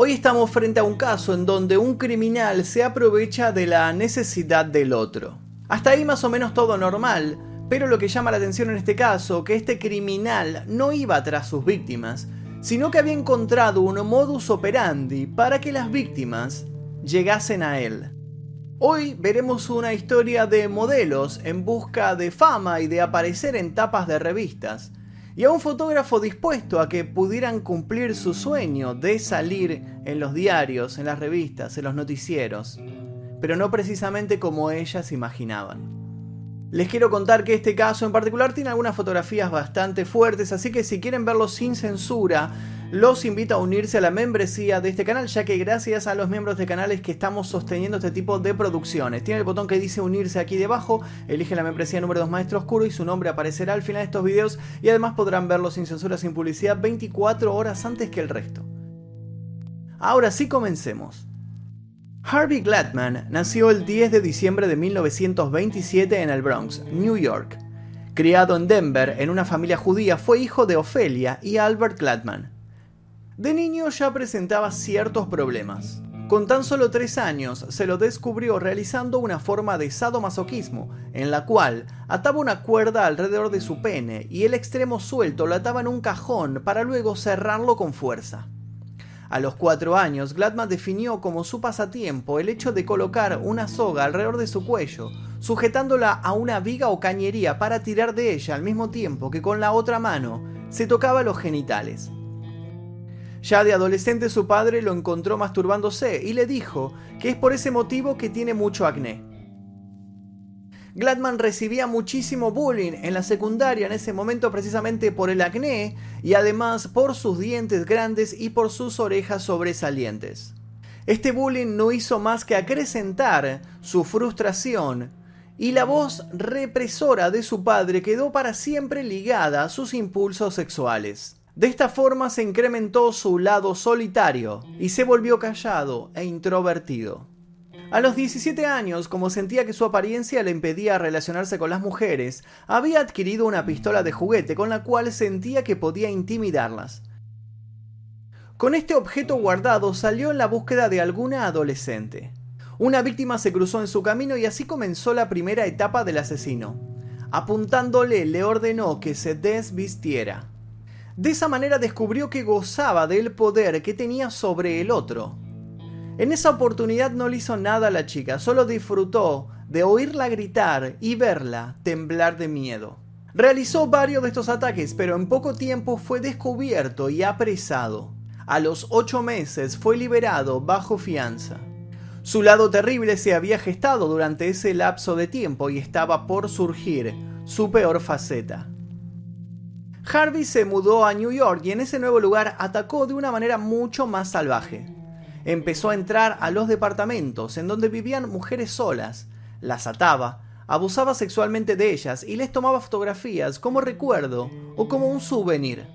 Hoy estamos frente a un caso en donde un criminal se aprovecha de la necesidad del otro. Hasta ahí más o menos todo normal, pero lo que llama la atención en este caso, que este criminal no iba tras sus víctimas, sino que había encontrado un modus operandi para que las víctimas llegasen a él. Hoy veremos una historia de modelos en busca de fama y de aparecer en tapas de revistas, y a un fotógrafo dispuesto a que pudieran cumplir su sueño de salir en los diarios, en las revistas, en los noticieros, pero no precisamente como ellas imaginaban. Les quiero contar que este caso en particular tiene algunas fotografías bastante fuertes, así que si quieren verlo sin censura, los invito a unirse a la membresía de este canal, ya que gracias a los miembros de canales que estamos sosteniendo este tipo de producciones. Tiene el botón que dice unirse aquí debajo, elige la membresía número 2 Maestro Oscuro y su nombre aparecerá al final de estos videos y además podrán verlo sin censura, sin publicidad, 24 horas antes que el resto. Ahora sí comencemos. Harvey Gladman nació el 10 de diciembre de 1927 en el Bronx, New York. Criado en Denver en una familia judía, fue hijo de Ophelia y Albert Gladman. De niño ya presentaba ciertos problemas. Con tan solo tres años se lo descubrió realizando una forma de sadomasoquismo, en la cual ataba una cuerda alrededor de su pene y el extremo suelto lo ataba en un cajón para luego cerrarlo con fuerza. A los cuatro años, Gladman definió como su pasatiempo el hecho de colocar una soga alrededor de su cuello, sujetándola a una viga o cañería para tirar de ella al mismo tiempo que con la otra mano se tocaba los genitales. Ya de adolescente su padre lo encontró masturbándose y le dijo que es por ese motivo que tiene mucho acné. Gladman recibía muchísimo bullying en la secundaria en ese momento precisamente por el acné y además por sus dientes grandes y por sus orejas sobresalientes. Este bullying no hizo más que acrecentar su frustración y la voz represora de su padre quedó para siempre ligada a sus impulsos sexuales. De esta forma se incrementó su lado solitario y se volvió callado e introvertido. A los 17 años, como sentía que su apariencia le impedía relacionarse con las mujeres, había adquirido una pistola de juguete con la cual sentía que podía intimidarlas. Con este objeto guardado salió en la búsqueda de alguna adolescente. Una víctima se cruzó en su camino y así comenzó la primera etapa del asesino. Apuntándole le ordenó que se desvistiera. De esa manera descubrió que gozaba del poder que tenía sobre el otro. En esa oportunidad no le hizo nada a la chica, solo disfrutó de oírla gritar y verla temblar de miedo. Realizó varios de estos ataques, pero en poco tiempo fue descubierto y apresado. A los ocho meses fue liberado bajo fianza. Su lado terrible se había gestado durante ese lapso de tiempo y estaba por surgir su peor faceta. Harvey se mudó a New York y en ese nuevo lugar atacó de una manera mucho más salvaje. Empezó a entrar a los departamentos en donde vivían mujeres solas, las ataba, abusaba sexualmente de ellas y les tomaba fotografías como recuerdo o como un souvenir.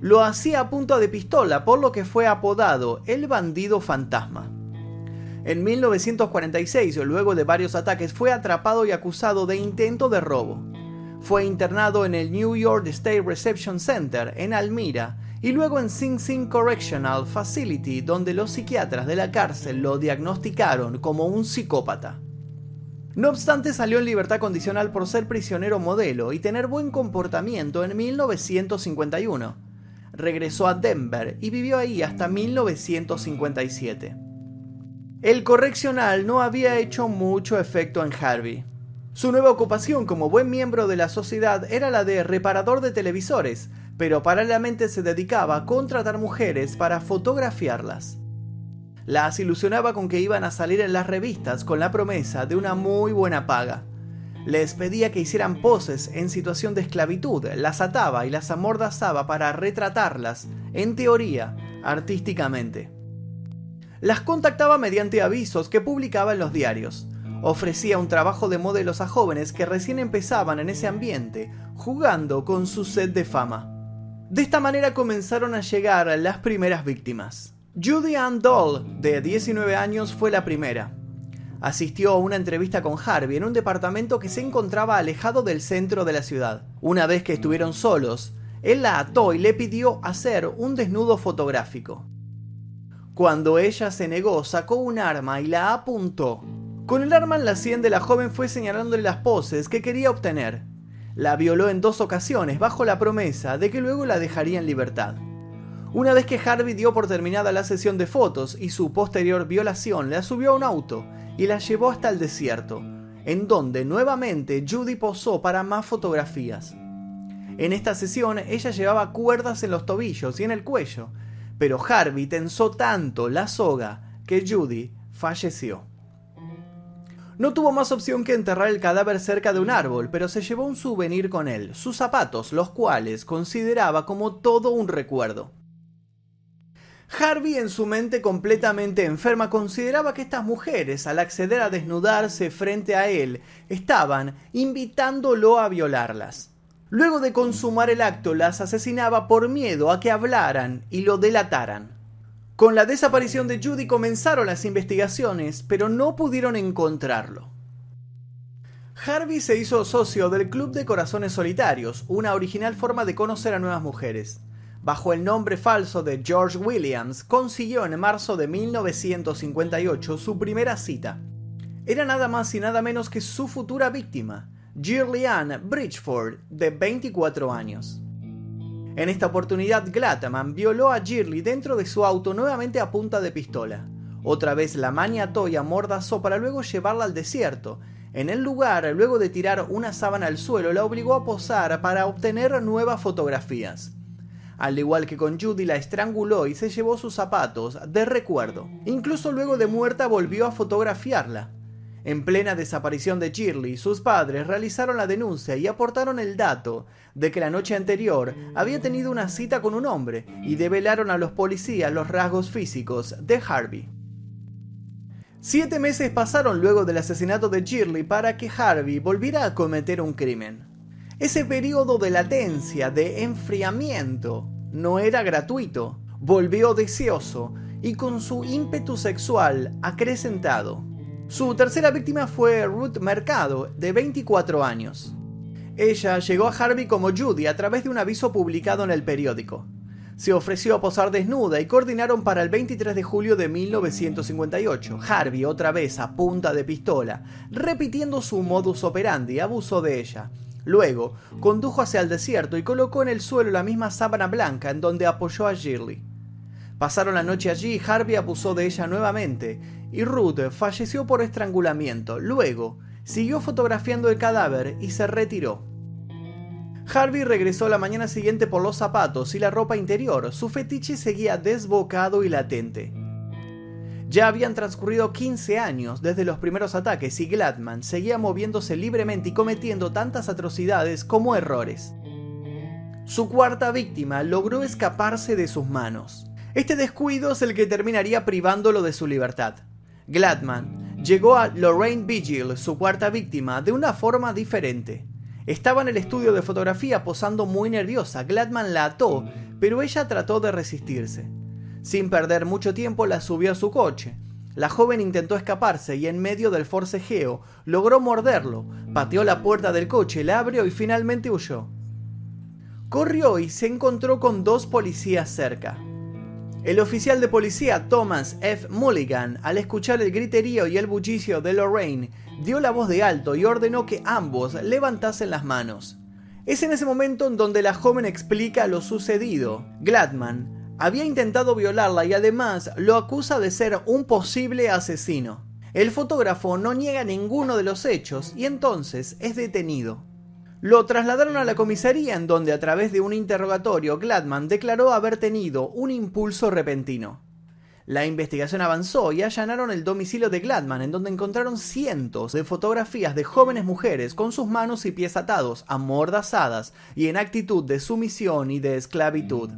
Lo hacía a punta de pistola, por lo que fue apodado el bandido fantasma. En 1946, luego de varios ataques, fue atrapado y acusado de intento de robo. Fue internado en el New York State Reception Center en Almira y luego en Sing Sing Correctional Facility, donde los psiquiatras de la cárcel lo diagnosticaron como un psicópata. No obstante, salió en libertad condicional por ser prisionero modelo y tener buen comportamiento en 1951. Regresó a Denver y vivió ahí hasta 1957. El correccional no había hecho mucho efecto en Harvey. Su nueva ocupación como buen miembro de la sociedad era la de reparador de televisores, pero paralelamente se dedicaba a contratar mujeres para fotografiarlas. Las ilusionaba con que iban a salir en las revistas con la promesa de una muy buena paga. Les pedía que hicieran poses en situación de esclavitud, las ataba y las amordazaba para retratarlas, en teoría, artísticamente. Las contactaba mediante avisos que publicaba en los diarios ofrecía un trabajo de modelos a jóvenes que recién empezaban en ese ambiente, jugando con su sed de fama. De esta manera comenzaron a llegar las primeras víctimas. Judy Ann Doll, de 19 años, fue la primera. Asistió a una entrevista con Harvey en un departamento que se encontraba alejado del centro de la ciudad. Una vez que estuvieron solos, él la ató y le pidió hacer un desnudo fotográfico. Cuando ella se negó, sacó un arma y la apuntó. Con el arma en la sien de la joven fue señalándole las poses que quería obtener. La violó en dos ocasiones bajo la promesa de que luego la dejaría en libertad. Una vez que Harvey dio por terminada la sesión de fotos y su posterior violación, la subió a un auto y la llevó hasta el desierto, en donde nuevamente Judy posó para más fotografías. En esta sesión ella llevaba cuerdas en los tobillos y en el cuello, pero Harvey tensó tanto la soga que Judy falleció. No tuvo más opción que enterrar el cadáver cerca de un árbol, pero se llevó un souvenir con él, sus zapatos, los cuales consideraba como todo un recuerdo. Harvey en su mente completamente enferma consideraba que estas mujeres, al acceder a desnudarse frente a él, estaban invitándolo a violarlas. Luego de consumar el acto, las asesinaba por miedo a que hablaran y lo delataran. Con la desaparición de Judy comenzaron las investigaciones, pero no pudieron encontrarlo. Harvey se hizo socio del Club de Corazones Solitarios, una original forma de conocer a nuevas mujeres. Bajo el nombre falso de George Williams, consiguió en marzo de 1958 su primera cita. Era nada más y nada menos que su futura víctima, Gillian Bridgeford, de 24 años. En esta oportunidad, Glatman violó a Girly dentro de su auto nuevamente a punta de pistola. Otra vez la maniató y amordazó para luego llevarla al desierto. En el lugar, luego de tirar una sábana al suelo, la obligó a posar para obtener nuevas fotografías. Al igual que con Judy, la estranguló y se llevó sus zapatos de recuerdo. Incluso luego de muerta volvió a fotografiarla. En plena desaparición de Shirley, sus padres realizaron la denuncia y aportaron el dato de que la noche anterior había tenido una cita con un hombre y develaron a los policías los rasgos físicos de Harvey. Siete meses pasaron luego del asesinato de Shirley para que Harvey volviera a cometer un crimen. Ese periodo de latencia, de enfriamiento, no era gratuito. Volvió deseoso y con su ímpetu sexual acrecentado. Su tercera víctima fue Ruth Mercado, de 24 años. Ella llegó a Harvey como Judy a través de un aviso publicado en el periódico. Se ofreció a posar desnuda y coordinaron para el 23 de julio de 1958. Harvey, otra vez a punta de pistola, repitiendo su modus operandi, abusó de ella. Luego, condujo hacia el desierto y colocó en el suelo la misma sábana blanca en donde apoyó a Shirley. Pasaron la noche allí y Harvey abusó de ella nuevamente, y Ruth falleció por estrangulamiento. Luego, siguió fotografiando el cadáver y se retiró. Harvey regresó la mañana siguiente por los zapatos y la ropa interior. Su fetiche seguía desbocado y latente. Ya habían transcurrido 15 años desde los primeros ataques y Gladman seguía moviéndose libremente y cometiendo tantas atrocidades como errores. Su cuarta víctima logró escaparse de sus manos. Este descuido es el que terminaría privándolo de su libertad. Gladman llegó a Lorraine Vigil, su cuarta víctima, de una forma diferente. Estaba en el estudio de fotografía posando muy nerviosa. Gladman la ató, pero ella trató de resistirse. Sin perder mucho tiempo la subió a su coche. La joven intentó escaparse y en medio del forcejeo logró morderlo, pateó la puerta del coche, la abrió y finalmente huyó. Corrió y se encontró con dos policías cerca. El oficial de policía Thomas F. Mulligan, al escuchar el griterío y el bullicio de Lorraine, dio la voz de alto y ordenó que ambos levantasen las manos. Es en ese momento en donde la joven explica lo sucedido. Gladman había intentado violarla y además lo acusa de ser un posible asesino. El fotógrafo no niega ninguno de los hechos y entonces es detenido. Lo trasladaron a la comisaría en donde a través de un interrogatorio Gladman declaró haber tenido un impulso repentino. La investigación avanzó y allanaron el domicilio de Gladman en donde encontraron cientos de fotografías de jóvenes mujeres con sus manos y pies atados, amordazadas y en actitud de sumisión y de esclavitud.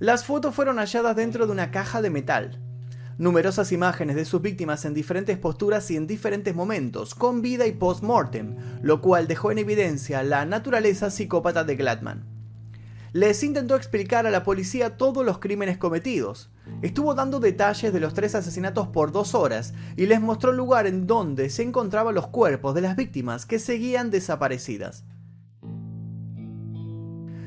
Las fotos fueron halladas dentro de una caja de metal numerosas imágenes de sus víctimas en diferentes posturas y en diferentes momentos, con vida y post-mortem, lo cual dejó en evidencia la naturaleza psicópata de Gladman. Les intentó explicar a la policía todos los crímenes cometidos, estuvo dando detalles de los tres asesinatos por dos horas y les mostró el lugar en donde se encontraban los cuerpos de las víctimas que seguían desaparecidas.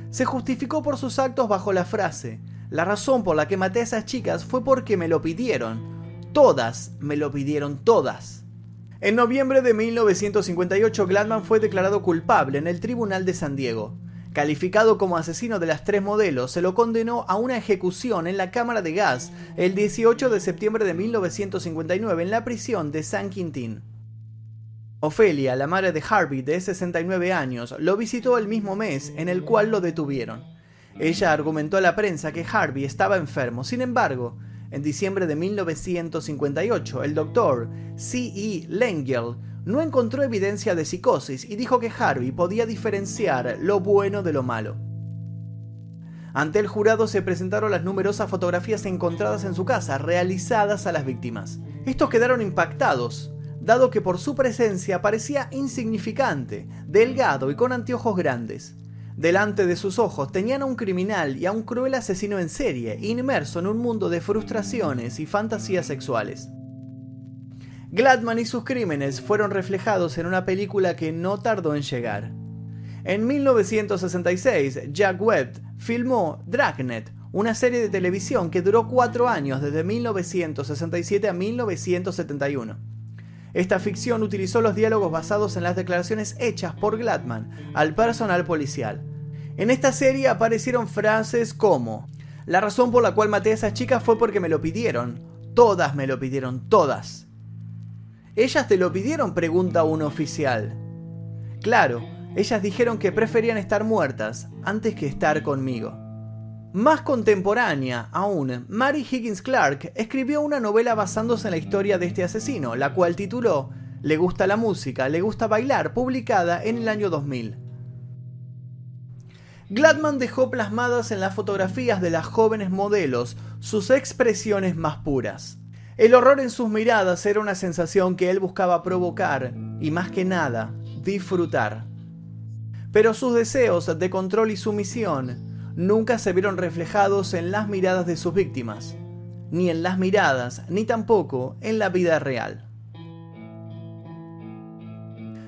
Se justificó por sus actos bajo la frase, la razón por la que maté a esas chicas fue porque me lo pidieron. Todas me lo pidieron, todas. En noviembre de 1958, Gladman fue declarado culpable en el Tribunal de San Diego. Calificado como asesino de las tres modelos, se lo condenó a una ejecución en la cámara de gas el 18 de septiembre de 1959 en la prisión de San Quintín. Ofelia, la madre de Harvey de 69 años, lo visitó el mismo mes en el cual lo detuvieron. Ella argumentó a la prensa que Harvey estaba enfermo, sin embargo, en diciembre de 1958, el doctor C. E. Lengel no encontró evidencia de psicosis y dijo que Harvey podía diferenciar lo bueno de lo malo. Ante el jurado se presentaron las numerosas fotografías encontradas en su casa, realizadas a las víctimas. Estos quedaron impactados, dado que por su presencia parecía insignificante, delgado y con anteojos grandes. Delante de sus ojos tenían a un criminal y a un cruel asesino en serie, inmerso en un mundo de frustraciones y fantasías sexuales. Gladman y sus crímenes fueron reflejados en una película que no tardó en llegar. En 1966, Jack Webb filmó Dragnet, una serie de televisión que duró cuatro años desde 1967 a 1971. Esta ficción utilizó los diálogos basados en las declaraciones hechas por Gladman al personal policial. En esta serie aparecieron frases como, la razón por la cual maté a esas chicas fue porque me lo pidieron, todas me lo pidieron, todas. ¿Ellas te lo pidieron? pregunta un oficial. Claro, ellas dijeron que preferían estar muertas antes que estar conmigo. Más contemporánea aún, Mary Higgins Clark escribió una novela basándose en la historia de este asesino, la cual tituló Le gusta la música, le gusta bailar, publicada en el año 2000. Gladman dejó plasmadas en las fotografías de las jóvenes modelos sus expresiones más puras. El horror en sus miradas era una sensación que él buscaba provocar y más que nada, disfrutar. Pero sus deseos de control y sumisión nunca se vieron reflejados en las miradas de sus víctimas, ni en las miradas, ni tampoco en la vida real.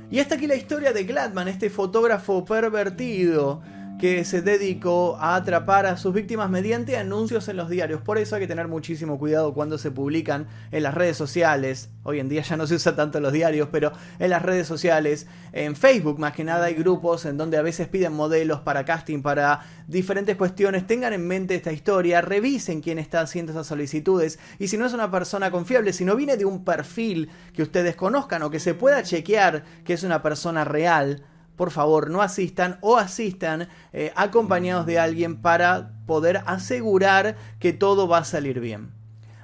Y hasta aquí la historia de Gladman, este fotógrafo pervertido que se dedicó a atrapar a sus víctimas mediante anuncios en los diarios. Por eso hay que tener muchísimo cuidado cuando se publican en las redes sociales. Hoy en día ya no se usa tanto los diarios, pero en las redes sociales, en Facebook más que nada hay grupos en donde a veces piden modelos para casting, para diferentes cuestiones. Tengan en mente esta historia, revisen quién está haciendo esas solicitudes y si no es una persona confiable, si no viene de un perfil que ustedes conozcan o que se pueda chequear que es una persona real, por favor no asistan o asistan eh, acompañados de alguien para poder asegurar que todo va a salir bien.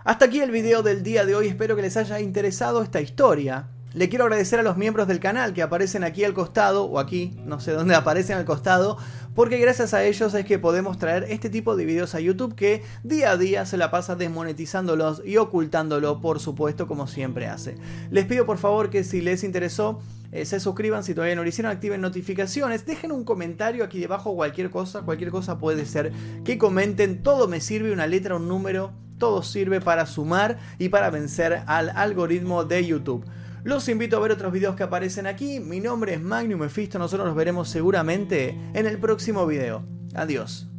Hasta aquí el video del día de hoy, espero que les haya interesado esta historia. Le quiero agradecer a los miembros del canal que aparecen aquí al costado, o aquí, no sé dónde aparecen al costado, porque gracias a ellos es que podemos traer este tipo de videos a YouTube que día a día se la pasa desmonetizándolos y ocultándolo, por supuesto, como siempre hace. Les pido por favor que si les interesó, eh, se suscriban si todavía no lo hicieron, activen notificaciones, dejen un comentario aquí debajo, cualquier cosa, cualquier cosa puede ser que comenten, todo me sirve, una letra, un número, todo sirve para sumar y para vencer al algoritmo de YouTube. Los invito a ver otros videos que aparecen aquí. Mi nombre es Magnum Mephisto. Nosotros nos veremos seguramente en el próximo video. Adiós.